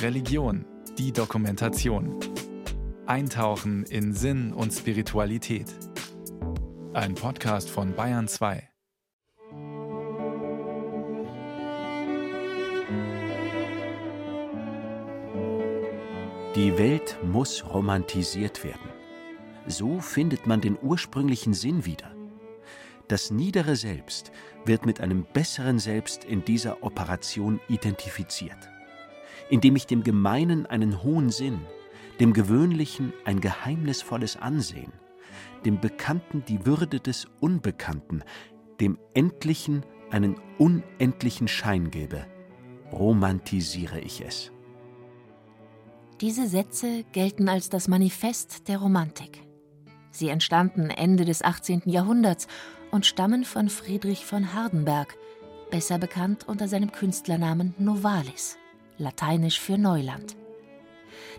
Religion, die Dokumentation. Eintauchen in Sinn und Spiritualität. Ein Podcast von Bayern 2. Die Welt muss romantisiert werden. So findet man den ursprünglichen Sinn wieder. Das niedere Selbst wird mit einem besseren Selbst in dieser Operation identifiziert, indem ich dem Gemeinen einen hohen Sinn, dem Gewöhnlichen ein geheimnisvolles Ansehen, dem Bekannten die Würde des Unbekannten, dem Endlichen einen unendlichen Schein gebe, romantisiere ich es. Diese Sätze gelten als das Manifest der Romantik. Sie entstanden Ende des 18. Jahrhunderts und stammen von Friedrich von Hardenberg, besser bekannt unter seinem Künstlernamen Novalis, lateinisch für Neuland.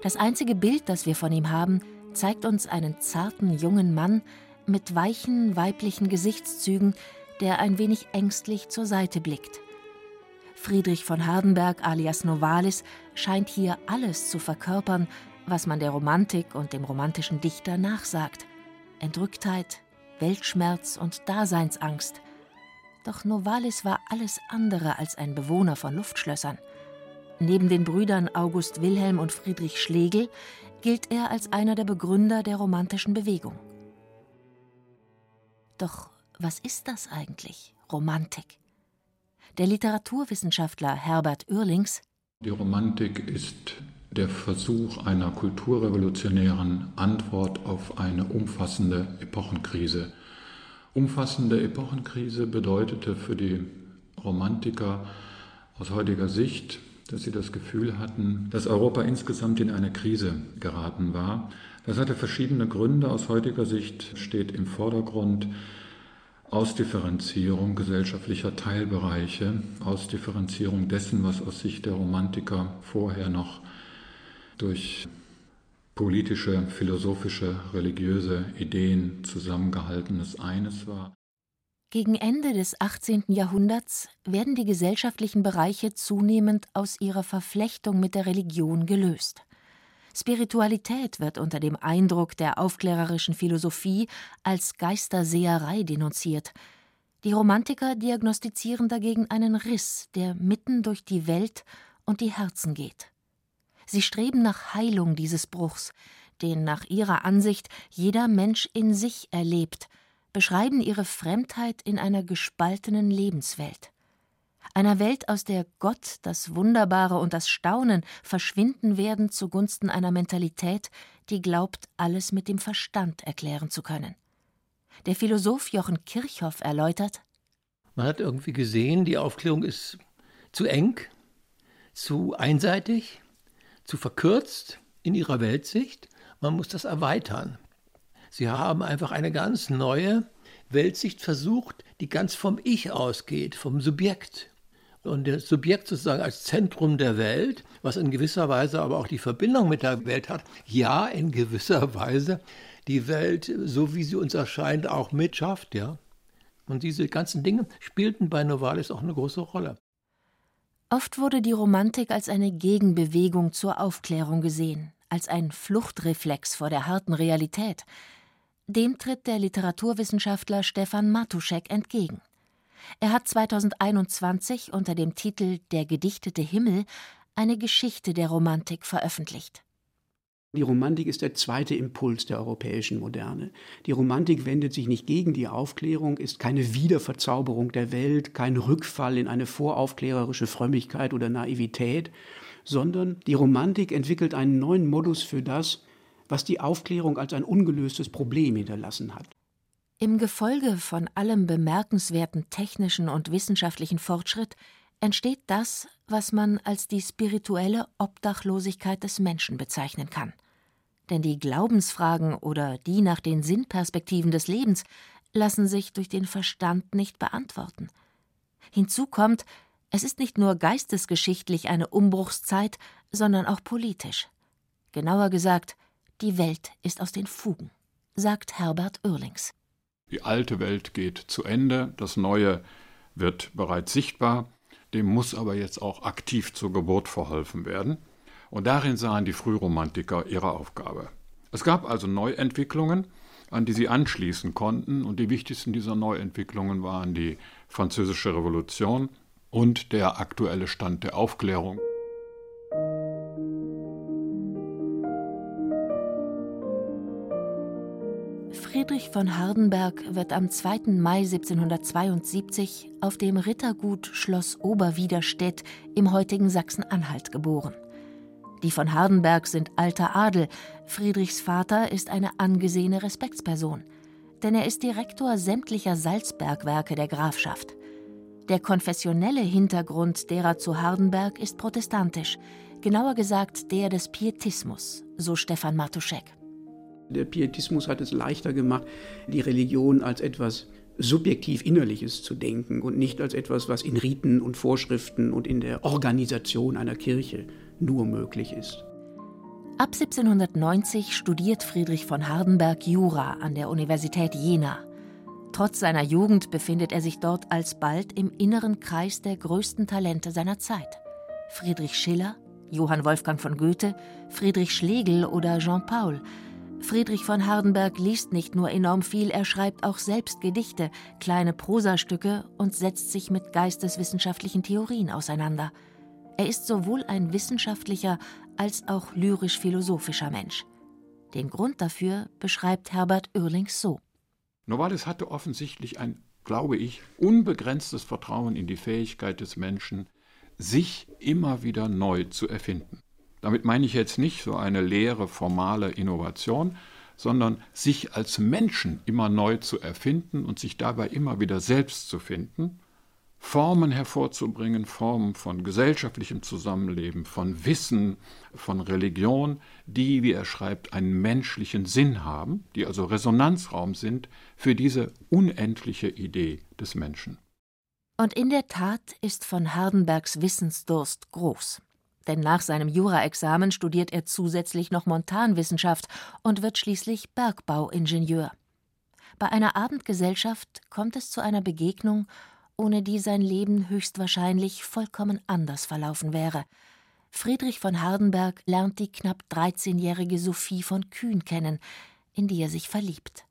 Das einzige Bild, das wir von ihm haben, zeigt uns einen zarten jungen Mann mit weichen weiblichen Gesichtszügen, der ein wenig ängstlich zur Seite blickt. Friedrich von Hardenberg alias Novalis scheint hier alles zu verkörpern, was man der Romantik und dem romantischen Dichter nachsagt. Entrücktheit, Weltschmerz und Daseinsangst. Doch Novalis war alles andere als ein Bewohner von Luftschlössern. Neben den Brüdern August Wilhelm und Friedrich Schlegel gilt er als einer der Begründer der romantischen Bewegung. Doch was ist das eigentlich, Romantik? Der Literaturwissenschaftler Herbert Oerlings Die Romantik ist der Versuch einer kulturrevolutionären Antwort auf eine umfassende Epochenkrise. Umfassende Epochenkrise bedeutete für die Romantiker aus heutiger Sicht, dass sie das Gefühl hatten, dass Europa insgesamt in eine Krise geraten war. Das hatte verschiedene Gründe. Aus heutiger Sicht steht im Vordergrund Ausdifferenzierung gesellschaftlicher Teilbereiche, Ausdifferenzierung dessen, was aus Sicht der Romantiker vorher noch durch politische, philosophische, religiöse Ideen zusammengehaltenes eines war. Gegen Ende des 18. Jahrhunderts werden die gesellschaftlichen Bereiche zunehmend aus ihrer Verflechtung mit der Religion gelöst. Spiritualität wird unter dem Eindruck der aufklärerischen Philosophie als Geisterseherei denunziert. Die Romantiker diagnostizieren dagegen einen Riss, der mitten durch die Welt und die Herzen geht. Sie streben nach Heilung dieses Bruchs, den nach ihrer Ansicht jeder Mensch in sich erlebt, beschreiben ihre Fremdheit in einer gespaltenen Lebenswelt. Einer Welt, aus der Gott, das Wunderbare und das Staunen verschwinden werden zugunsten einer Mentalität, die glaubt, alles mit dem Verstand erklären zu können. Der Philosoph Jochen Kirchhoff erläutert: Man hat irgendwie gesehen, die Aufklärung ist zu eng, zu einseitig, zu verkürzt in ihrer Weltsicht. Man muss das erweitern. Sie haben einfach eine ganz neue Weltsicht versucht, die ganz vom Ich ausgeht, vom Subjekt. Und das Subjekt sozusagen als Zentrum der Welt, was in gewisser Weise aber auch die Verbindung mit der Welt hat, ja, in gewisser Weise die Welt, so wie sie uns erscheint, auch mitschafft, ja. Und diese ganzen Dinge spielten bei Novalis auch eine große Rolle. Oft wurde die Romantik als eine Gegenbewegung zur Aufklärung gesehen, als ein Fluchtreflex vor der harten Realität. Dem tritt der Literaturwissenschaftler Stefan Matuschek entgegen. Er hat 2021 unter dem Titel Der gedichtete Himmel eine Geschichte der Romantik veröffentlicht. Die Romantik ist der zweite Impuls der europäischen Moderne. Die Romantik wendet sich nicht gegen die Aufklärung, ist keine Wiederverzauberung der Welt, kein Rückfall in eine voraufklärerische Frömmigkeit oder Naivität, sondern die Romantik entwickelt einen neuen Modus für das, was die Aufklärung als ein ungelöstes Problem hinterlassen hat. Im Gefolge von allem bemerkenswerten technischen und wissenschaftlichen Fortschritt entsteht das, was man als die spirituelle Obdachlosigkeit des Menschen bezeichnen kann. Denn die Glaubensfragen oder die nach den Sinnperspektiven des Lebens lassen sich durch den Verstand nicht beantworten. Hinzu kommt, es ist nicht nur geistesgeschichtlich eine Umbruchszeit, sondern auch politisch. Genauer gesagt, die Welt ist aus den Fugen, sagt Herbert Oerlings. Die alte Welt geht zu Ende, das Neue wird bereits sichtbar. dem muss aber jetzt auch aktiv zur Geburt verholfen werden. Und darin sahen die Frühromantiker ihre Aufgabe. Es gab also Neuentwicklungen, an die sie anschließen konnten, und die wichtigsten dieser Neuentwicklungen waren die Französische Revolution und der aktuelle Stand der Aufklärung. Friedrich von Hardenberg wird am 2. Mai 1772 auf dem Rittergut Schloss Oberwiderstedt im heutigen Sachsen-Anhalt geboren. Die von Hardenberg sind alter Adel, Friedrichs Vater ist eine angesehene Respektsperson, denn er ist Direktor sämtlicher Salzbergwerke der Grafschaft. Der konfessionelle Hintergrund derer zu Hardenberg ist protestantisch, genauer gesagt der des Pietismus, so Stefan Matuschek. Der Pietismus hat es leichter gemacht, die Religion als etwas subjektiv Innerliches zu denken und nicht als etwas, was in Riten und Vorschriften und in der Organisation einer Kirche nur möglich ist. Ab 1790 studiert Friedrich von Hardenberg Jura an der Universität Jena. Trotz seiner Jugend befindet er sich dort alsbald im inneren Kreis der größten Talente seiner Zeit. Friedrich Schiller, Johann Wolfgang von Goethe, Friedrich Schlegel oder Jean Paul – Friedrich von Hardenberg liest nicht nur enorm viel, er schreibt auch selbst Gedichte, kleine Prosastücke und setzt sich mit geisteswissenschaftlichen Theorien auseinander. Er ist sowohl ein wissenschaftlicher als auch lyrisch-philosophischer Mensch. Den Grund dafür beschreibt Herbert Oerlings so. Novalis hatte offensichtlich ein, glaube ich, unbegrenztes Vertrauen in die Fähigkeit des Menschen, sich immer wieder neu zu erfinden. Damit meine ich jetzt nicht so eine leere, formale Innovation, sondern sich als Menschen immer neu zu erfinden und sich dabei immer wieder selbst zu finden, Formen hervorzubringen, Formen von gesellschaftlichem Zusammenleben, von Wissen, von Religion, die, wie er schreibt, einen menschlichen Sinn haben, die also Resonanzraum sind für diese unendliche Idee des Menschen. Und in der Tat ist von Hardenbergs Wissensdurst groß denn nach seinem Juraexamen studiert er zusätzlich noch Montanwissenschaft und wird schließlich Bergbauingenieur. Bei einer Abendgesellschaft kommt es zu einer Begegnung, ohne die sein Leben höchstwahrscheinlich vollkommen anders verlaufen wäre. Friedrich von Hardenberg lernt die knapp 13-jährige Sophie von Kühn kennen, in die er sich verliebt.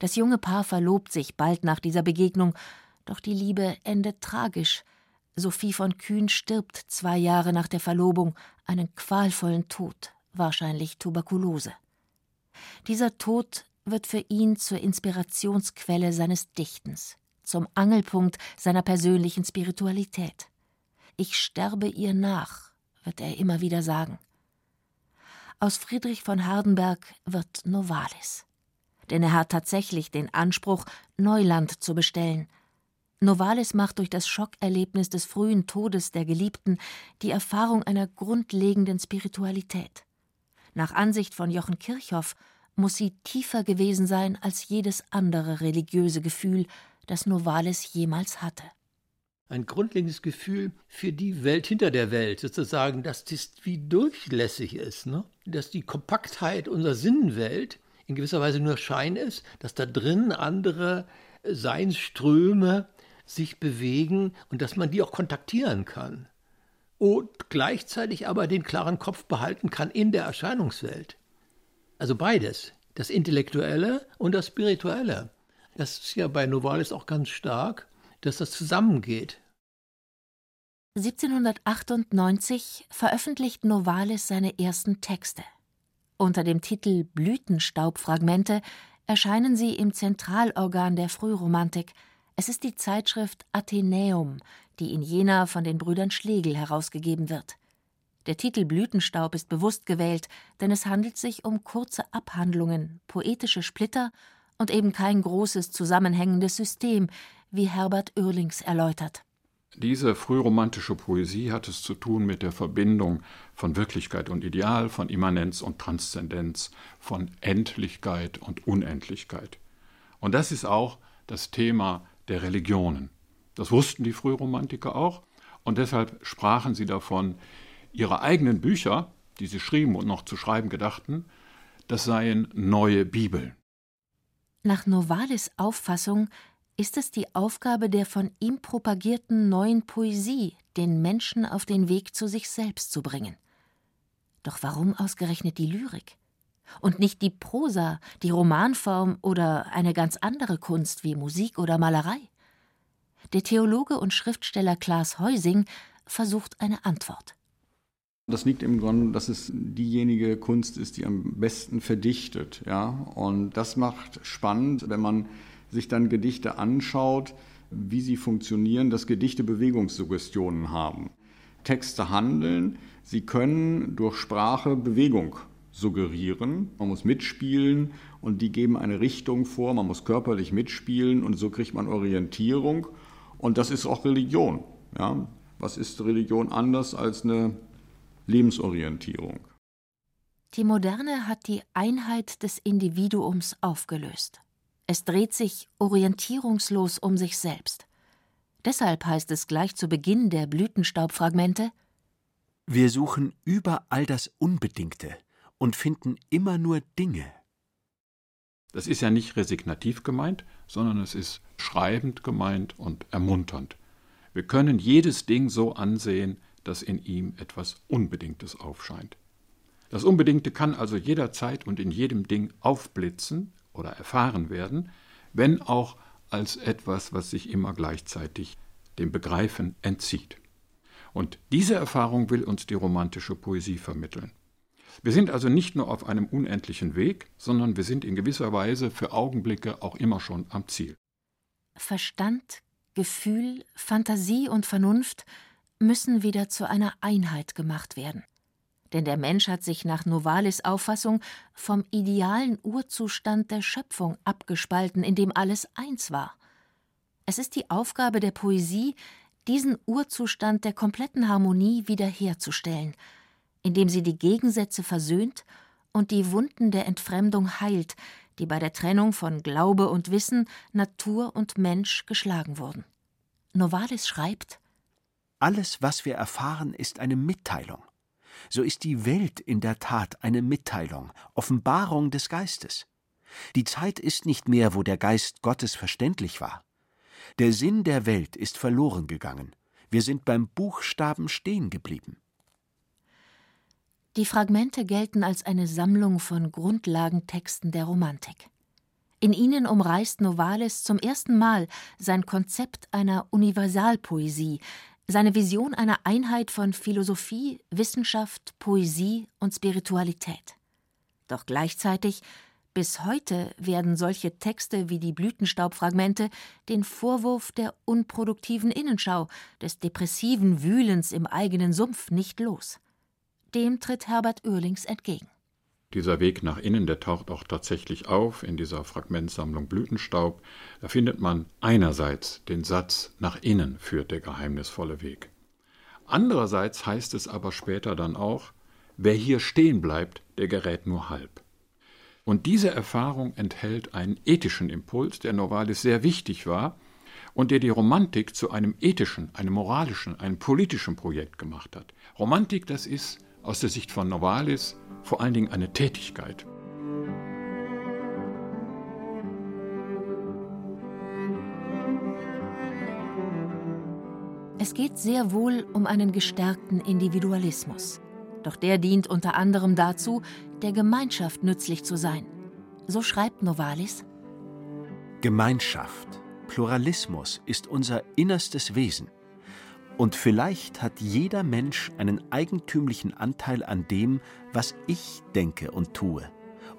Das junge Paar verlobt sich bald nach dieser Begegnung, doch die Liebe endet tragisch. Sophie von Kühn stirbt zwei Jahre nach der Verlobung einen qualvollen Tod, wahrscheinlich Tuberkulose. Dieser Tod wird für ihn zur Inspirationsquelle seines Dichtens, zum Angelpunkt seiner persönlichen Spiritualität. Ich sterbe ihr nach, wird er immer wieder sagen. Aus Friedrich von Hardenberg wird Novalis. Denn er hat tatsächlich den Anspruch, Neuland zu bestellen – Novalis macht durch das Schockerlebnis des frühen Todes der Geliebten die Erfahrung einer grundlegenden Spiritualität. Nach Ansicht von Jochen Kirchhoff muss sie tiefer gewesen sein als jedes andere religiöse Gefühl, das Novalis jemals hatte. Ein grundlegendes Gefühl für die Welt hinter der Welt, sozusagen, dass das wie durchlässig ist, ne? dass die Kompaktheit unserer Sinnenwelt in gewisser Weise nur Schein ist, dass da drin andere Seinsströme sich bewegen und dass man die auch kontaktieren kann. Und gleichzeitig aber den klaren Kopf behalten kann in der Erscheinungswelt. Also beides, das Intellektuelle und das Spirituelle. Das ist ja bei Novalis auch ganz stark, dass das zusammengeht. 1798 veröffentlicht Novalis seine ersten Texte. Unter dem Titel Blütenstaubfragmente erscheinen sie im Zentralorgan der Frühromantik – es ist die Zeitschrift Athenäum, die in Jena von den Brüdern Schlegel herausgegeben wird. Der Titel Blütenstaub ist bewusst gewählt, denn es handelt sich um kurze Abhandlungen, poetische Splitter und eben kein großes zusammenhängendes System, wie Herbert Oerlings erläutert. Diese frühromantische Poesie hat es zu tun mit der Verbindung von Wirklichkeit und Ideal, von Immanenz und Transzendenz, von Endlichkeit und Unendlichkeit. Und das ist auch das Thema der Religionen. Das wussten die Frühromantiker auch und deshalb sprachen sie davon, ihre eigenen Bücher, die sie schrieben und noch zu schreiben gedachten, das seien neue Bibeln. Nach Novalis Auffassung ist es die Aufgabe der von ihm propagierten neuen Poesie, den Menschen auf den Weg zu sich selbst zu bringen. Doch warum ausgerechnet die Lyrik? Und nicht die Prosa, die Romanform oder eine ganz andere Kunst wie Musik oder Malerei? Der Theologe und Schriftsteller Klaas Heusing versucht eine Antwort. Das liegt im Grunde, dass es diejenige Kunst ist, die am besten verdichtet. Ja? Und das macht spannend, wenn man sich dann Gedichte anschaut, wie sie funktionieren, dass Gedichte Bewegungssuggestionen haben. Texte handeln, sie können durch Sprache Bewegung suggerieren. Man muss mitspielen und die geben eine Richtung vor, man muss körperlich mitspielen und so kriegt man Orientierung. Und das ist auch Religion. Ja? Was ist Religion anders als eine Lebensorientierung? Die Moderne hat die Einheit des Individuums aufgelöst. Es dreht sich orientierungslos um sich selbst. Deshalb heißt es gleich zu Beginn der Blütenstaubfragmente Wir suchen überall das Unbedingte und finden immer nur Dinge. Das ist ja nicht resignativ gemeint, sondern es ist schreibend gemeint und ermunternd. Wir können jedes Ding so ansehen, dass in ihm etwas Unbedingtes aufscheint. Das Unbedingte kann also jederzeit und in jedem Ding aufblitzen oder erfahren werden, wenn auch als etwas, was sich immer gleichzeitig dem Begreifen entzieht. Und diese Erfahrung will uns die romantische Poesie vermitteln. Wir sind also nicht nur auf einem unendlichen Weg, sondern wir sind in gewisser Weise für Augenblicke auch immer schon am Ziel. Verstand, Gefühl, Fantasie und Vernunft müssen wieder zu einer Einheit gemacht werden. Denn der Mensch hat sich nach Novalis Auffassung vom idealen Urzustand der Schöpfung abgespalten, in dem alles eins war. Es ist die Aufgabe der Poesie, diesen Urzustand der kompletten Harmonie wiederherzustellen, indem sie die Gegensätze versöhnt und die Wunden der Entfremdung heilt, die bei der Trennung von Glaube und Wissen, Natur und Mensch geschlagen wurden. Novalis schreibt Alles, was wir erfahren, ist eine Mitteilung. So ist die Welt in der Tat eine Mitteilung, Offenbarung des Geistes. Die Zeit ist nicht mehr, wo der Geist Gottes verständlich war. Der Sinn der Welt ist verloren gegangen. Wir sind beim Buchstaben stehen geblieben. Die Fragmente gelten als eine Sammlung von Grundlagentexten der Romantik. In ihnen umreißt Novalis zum ersten Mal sein Konzept einer Universalpoesie, seine Vision einer Einheit von Philosophie, Wissenschaft, Poesie und Spiritualität. Doch gleichzeitig bis heute werden solche Texte wie die Blütenstaubfragmente den Vorwurf der unproduktiven Innenschau, des depressiven Wühlens im eigenen Sumpf nicht los. Dem tritt Herbert Oehlings entgegen. Dieser Weg nach innen, der taucht auch tatsächlich auf in dieser Fragmentsammlung Blütenstaub. Da findet man einerseits den Satz, nach innen führt der geheimnisvolle Weg. Andererseits heißt es aber später dann auch, wer hier stehen bleibt, der gerät nur halb. Und diese Erfahrung enthält einen ethischen Impuls, der Novalis sehr wichtig war und der die Romantik zu einem ethischen, einem moralischen, einem politischen Projekt gemacht hat. Romantik, das ist aus der Sicht von Novalis vor allen Dingen eine Tätigkeit. Es geht sehr wohl um einen gestärkten Individualismus. Doch der dient unter anderem dazu, der Gemeinschaft nützlich zu sein. So schreibt Novalis. Gemeinschaft, Pluralismus ist unser innerstes Wesen. Und vielleicht hat jeder Mensch einen eigentümlichen Anteil an dem, was ich denke und tue,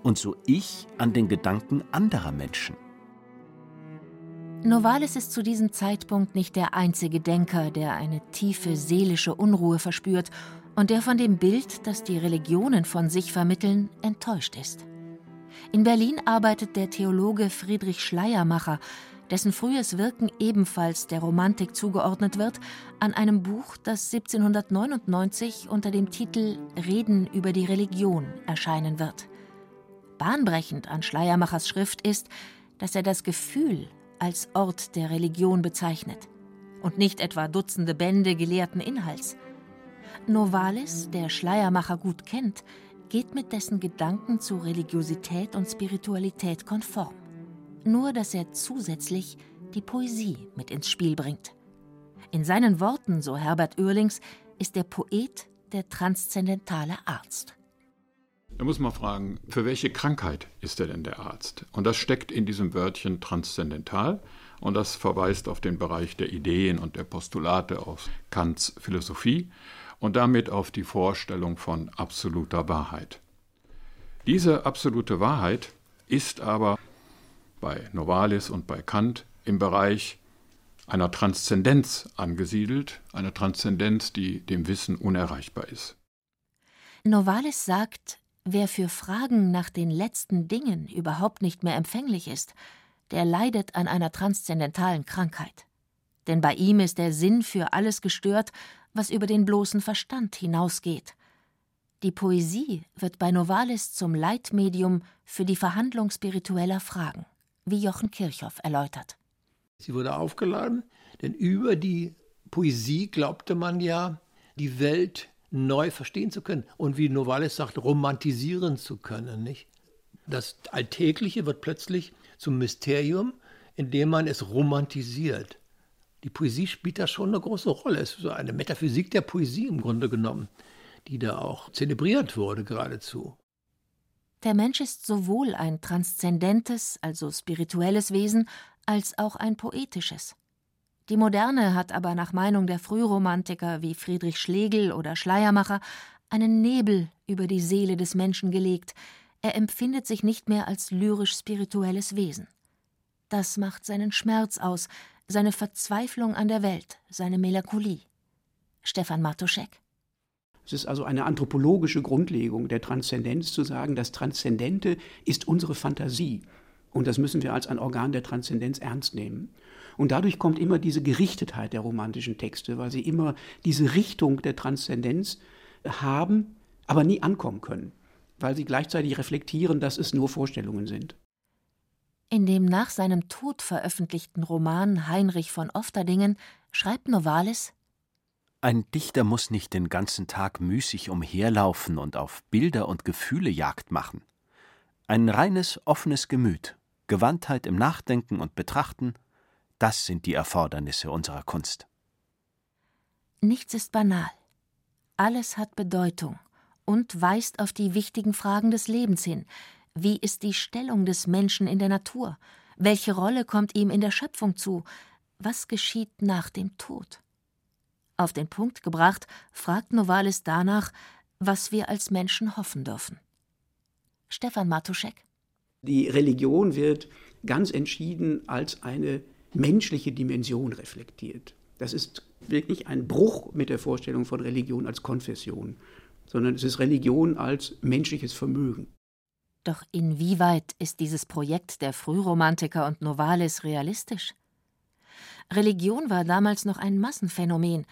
und so ich an den Gedanken anderer Menschen. Novalis ist zu diesem Zeitpunkt nicht der einzige Denker, der eine tiefe seelische Unruhe verspürt und der von dem Bild, das die Religionen von sich vermitteln, enttäuscht ist. In Berlin arbeitet der Theologe Friedrich Schleiermacher, dessen frühes Wirken ebenfalls der Romantik zugeordnet wird, an einem Buch, das 1799 unter dem Titel Reden über die Religion erscheinen wird. Bahnbrechend an Schleiermachers Schrift ist, dass er das Gefühl als Ort der Religion bezeichnet und nicht etwa Dutzende Bände gelehrten Inhalts. Novalis, der Schleiermacher gut kennt, geht mit dessen Gedanken zu Religiosität und Spiritualität konform nur dass er zusätzlich die Poesie mit ins Spiel bringt. In seinen Worten, so Herbert Oehrlings, ist der Poet der transzendentale Arzt. Da muss man fragen, für welche Krankheit ist er denn der Arzt? Und das steckt in diesem Wörtchen transzendental und das verweist auf den Bereich der Ideen und der Postulate aus Kants Philosophie und damit auf die Vorstellung von absoluter Wahrheit. Diese absolute Wahrheit ist aber bei Novalis und bei Kant im Bereich einer Transzendenz angesiedelt, einer Transzendenz, die dem Wissen unerreichbar ist. Novalis sagt, wer für Fragen nach den letzten Dingen überhaupt nicht mehr empfänglich ist, der leidet an einer transzendentalen Krankheit. Denn bei ihm ist der Sinn für alles gestört, was über den bloßen Verstand hinausgeht. Die Poesie wird bei Novalis zum Leitmedium für die Verhandlung spiritueller Fragen, wie Jochen Kirchhoff erläutert. Sie wurde aufgeladen, denn über die Poesie glaubte man ja, die Welt neu verstehen zu können und wie Novalis sagt, romantisieren zu können. Nicht? Das Alltägliche wird plötzlich zum Mysterium, indem man es romantisiert. Die Poesie spielt da schon eine große Rolle. Es ist so eine Metaphysik der Poesie im Grunde genommen, die da auch zelebriert wurde geradezu. Der Mensch ist sowohl ein transzendentes, also spirituelles Wesen, als auch ein poetisches. Die Moderne hat aber nach Meinung der Frühromantiker wie Friedrich Schlegel oder Schleiermacher einen Nebel über die Seele des Menschen gelegt, er empfindet sich nicht mehr als lyrisch-spirituelles Wesen. Das macht seinen Schmerz aus, seine Verzweiflung an der Welt, seine Melancholie. Stefan Martuschek. Es ist also eine anthropologische Grundlegung der Transzendenz zu sagen, das Transzendente ist unsere Fantasie. Und das müssen wir als ein Organ der Transzendenz ernst nehmen. Und dadurch kommt immer diese Gerichtetheit der romantischen Texte, weil sie immer diese Richtung der Transzendenz haben, aber nie ankommen können weil sie gleichzeitig reflektieren, dass es nur Vorstellungen sind. In dem nach seinem Tod veröffentlichten Roman Heinrich von Ofterdingen schreibt Novalis Ein Dichter muss nicht den ganzen Tag müßig umherlaufen und auf Bilder und Gefühle Jagd machen. Ein reines, offenes Gemüt, Gewandtheit im Nachdenken und Betrachten, das sind die Erfordernisse unserer Kunst. Nichts ist banal. Alles hat Bedeutung und weist auf die wichtigen Fragen des Lebens hin. Wie ist die Stellung des Menschen in der Natur? Welche Rolle kommt ihm in der Schöpfung zu? Was geschieht nach dem Tod? Auf den Punkt gebracht, fragt Novalis danach, was wir als Menschen hoffen dürfen. Stefan Matuschek. Die Religion wird ganz entschieden als eine menschliche Dimension reflektiert. Das ist wirklich ein Bruch mit der Vorstellung von Religion als Konfession sondern es ist Religion als menschliches Vermögen. Doch inwieweit ist dieses Projekt der Frühromantiker und Novalis realistisch? Religion war damals noch ein Massenphänomen.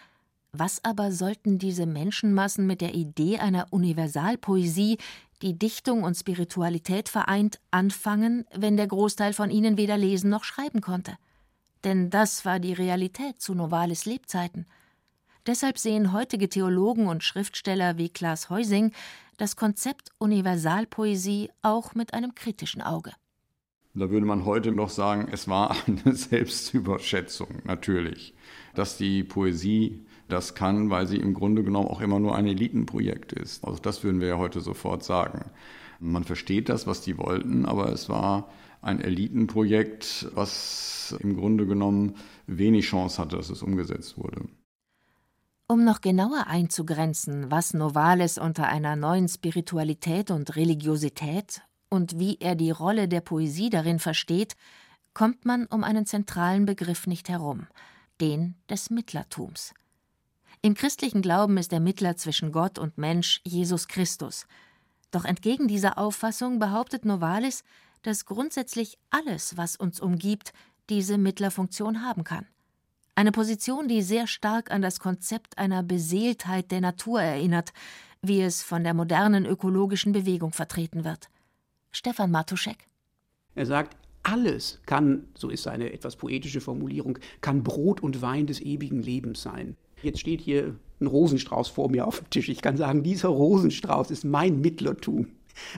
Was aber sollten diese Menschenmassen mit der Idee einer Universalpoesie, die Dichtung und Spiritualität vereint, anfangen, wenn der Großteil von ihnen weder lesen noch schreiben konnte? Denn das war die Realität zu Novalis Lebzeiten. Deshalb sehen heutige Theologen und Schriftsteller wie Klaas Heusing das Konzept Universalpoesie auch mit einem kritischen Auge. Da würde man heute noch sagen, es war eine Selbstüberschätzung, natürlich, dass die Poesie das kann, weil sie im Grunde genommen auch immer nur ein Elitenprojekt ist. Also das würden wir ja heute sofort sagen. Man versteht das, was die wollten, aber es war ein Elitenprojekt, was im Grunde genommen wenig Chance hatte, dass es umgesetzt wurde. Um noch genauer einzugrenzen, was Novalis unter einer neuen Spiritualität und Religiosität und wie er die Rolle der Poesie darin versteht, kommt man um einen zentralen Begriff nicht herum, den des Mittlertums. Im christlichen Glauben ist der Mittler zwischen Gott und Mensch Jesus Christus. Doch entgegen dieser Auffassung behauptet Novalis, dass grundsätzlich alles, was uns umgibt, diese Mittlerfunktion haben kann. Eine Position, die sehr stark an das Konzept einer Beseeltheit der Natur erinnert, wie es von der modernen ökologischen Bewegung vertreten wird. Stefan Matuschek. Er sagt, alles kann, so ist seine etwas poetische Formulierung, kann Brot und Wein des ewigen Lebens sein. Jetzt steht hier ein Rosenstrauß vor mir auf dem Tisch. Ich kann sagen, dieser Rosenstrauß ist mein Mittlertum.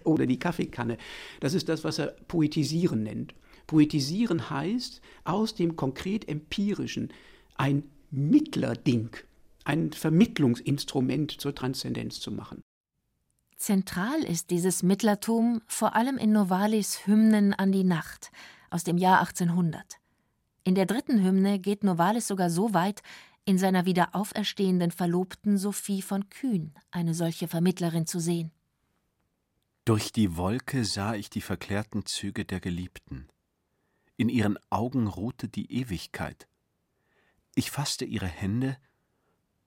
Oder die Kaffeekanne. Das ist das, was er Poetisieren nennt. Poetisieren heißt, aus dem konkret empirischen ein Mittlerding, ein Vermittlungsinstrument zur Transzendenz zu machen. Zentral ist dieses Mittlertum vor allem in Novalis Hymnen an die Nacht aus dem Jahr 1800. In der dritten Hymne geht Novalis sogar so weit, in seiner wieder auferstehenden Verlobten Sophie von Kühn eine solche Vermittlerin zu sehen. Durch die Wolke sah ich die verklärten Züge der Geliebten. In ihren Augen ruhte die Ewigkeit. Ich fasste ihre Hände,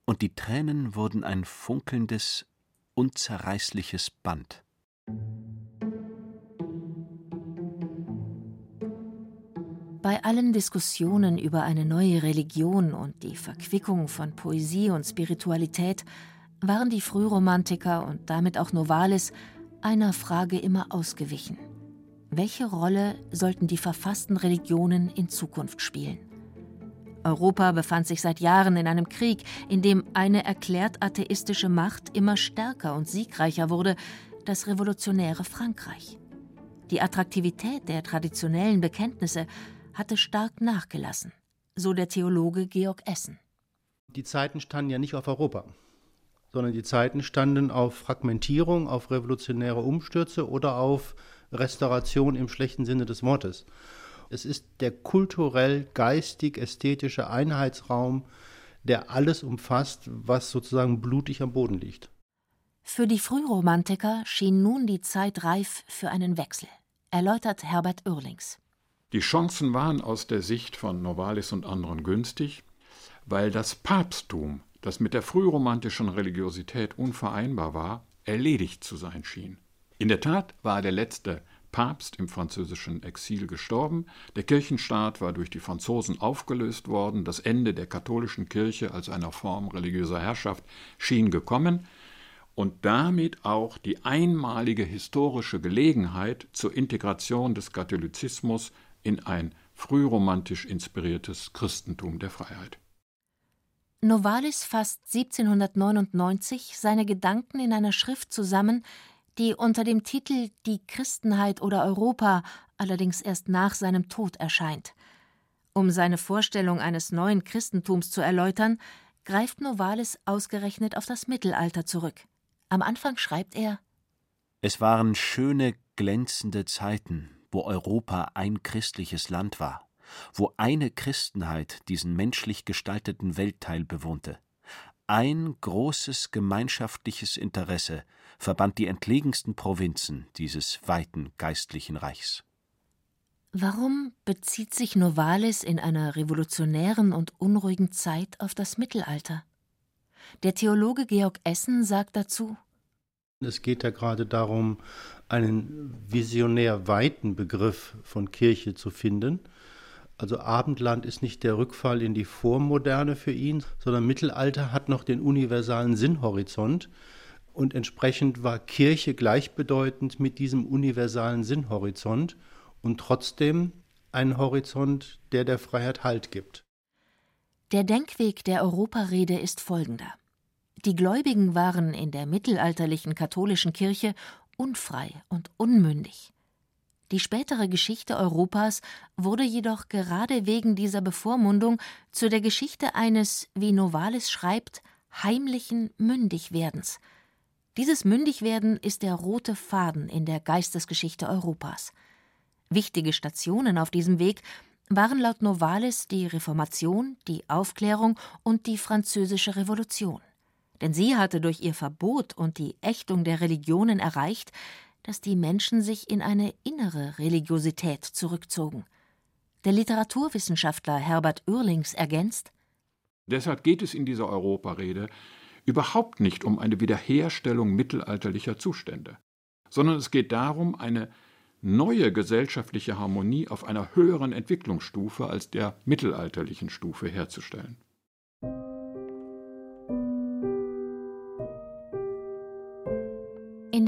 und die Tränen wurden ein funkelndes, unzerreißliches Band. Bei allen Diskussionen über eine neue Religion und die Verquickung von Poesie und Spiritualität waren die Frühromantiker und damit auch Novalis einer Frage immer ausgewichen. Welche Rolle sollten die verfassten Religionen in Zukunft spielen? Europa befand sich seit Jahren in einem Krieg, in dem eine erklärt atheistische Macht immer stärker und siegreicher wurde, das revolutionäre Frankreich. Die Attraktivität der traditionellen Bekenntnisse hatte stark nachgelassen, so der Theologe Georg Essen. Die Zeiten standen ja nicht auf Europa, sondern die Zeiten standen auf Fragmentierung, auf revolutionäre Umstürze oder auf Restauration im schlechten Sinne des Wortes. Es ist der kulturell, geistig, ästhetische Einheitsraum, der alles umfasst, was sozusagen blutig am Boden liegt. Für die Frühromantiker schien nun die Zeit reif für einen Wechsel, erläutert Herbert Oerlings. Die Chancen waren aus der Sicht von Novalis und anderen günstig, weil das Papsttum, das mit der frühromantischen Religiosität unvereinbar war, erledigt zu sein schien. In der Tat war der letzte Papst im französischen Exil gestorben, der Kirchenstaat war durch die Franzosen aufgelöst worden, das Ende der katholischen Kirche als einer Form religiöser Herrschaft schien gekommen und damit auch die einmalige historische Gelegenheit zur Integration des Katholizismus in ein frühromantisch inspiriertes Christentum der Freiheit. Novalis fasst 1799 seine Gedanken in einer Schrift zusammen, die unter dem Titel Die Christenheit oder Europa allerdings erst nach seinem Tod erscheint. Um seine Vorstellung eines neuen Christentums zu erläutern, greift Novalis ausgerechnet auf das Mittelalter zurück. Am Anfang schreibt er Es waren schöne, glänzende Zeiten, wo Europa ein christliches Land war, wo eine Christenheit diesen menschlich gestalteten Weltteil bewohnte. Ein großes gemeinschaftliches Interesse verband die entlegensten Provinzen dieses weiten geistlichen Reichs. Warum bezieht sich Novalis in einer revolutionären und unruhigen Zeit auf das Mittelalter? Der Theologe Georg Essen sagt dazu Es geht ja gerade darum, einen visionär weiten Begriff von Kirche zu finden also Abendland ist nicht der Rückfall in die Vormoderne für ihn, sondern Mittelalter hat noch den universalen Sinnhorizont. Und entsprechend war Kirche gleichbedeutend mit diesem universalen Sinnhorizont und trotzdem ein Horizont, der der Freiheit Halt gibt. Der Denkweg der Europarede ist folgender. Die Gläubigen waren in der mittelalterlichen katholischen Kirche unfrei und unmündig. Die spätere Geschichte Europas wurde jedoch gerade wegen dieser Bevormundung zu der Geschichte eines, wie Novalis schreibt, heimlichen Mündigwerdens. Dieses Mündigwerden ist der rote Faden in der Geistesgeschichte Europas. Wichtige Stationen auf diesem Weg waren laut Novalis die Reformation, die Aufklärung und die Französische Revolution. Denn sie hatte durch ihr Verbot und die Ächtung der Religionen erreicht, dass die Menschen sich in eine innere Religiosität zurückzogen. Der Literaturwissenschaftler Herbert Oerlings ergänzt Deshalb geht es in dieser Europarede überhaupt nicht um eine Wiederherstellung mittelalterlicher Zustände, sondern es geht darum, eine neue gesellschaftliche Harmonie auf einer höheren Entwicklungsstufe als der mittelalterlichen Stufe herzustellen.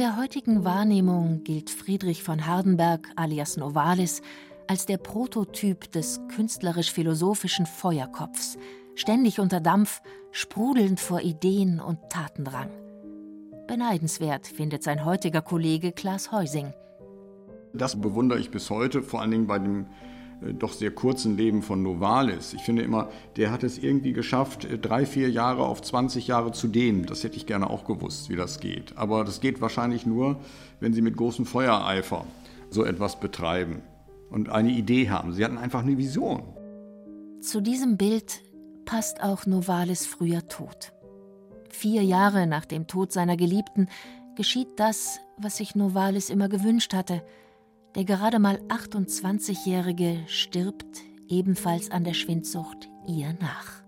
Der heutigen Wahrnehmung gilt Friedrich von Hardenberg alias Novalis als der Prototyp des künstlerisch-philosophischen Feuerkopfs, ständig unter Dampf, sprudelnd vor Ideen und Tatendrang. Beneidenswert findet sein heutiger Kollege Klaas Heusing. Das bewundere ich bis heute, vor allen Dingen bei dem doch sehr kurzen Leben von Novalis. Ich finde immer, der hat es irgendwie geschafft, äh, drei, vier Jahre auf 20 Jahre zu dehnen. Das hätte ich gerne auch gewusst, wie das geht. Aber das geht wahrscheinlich nur, wenn Sie mit großem Feuereifer so etwas betreiben und eine Idee haben. Sie hatten einfach eine Vision. Zu diesem Bild passt auch Novalis früher Tod. Vier Jahre nach dem Tod seiner Geliebten geschieht das, was sich Novalis immer gewünscht hatte – der gerade mal 28-Jährige stirbt ebenfalls an der Schwindsucht ihr nach.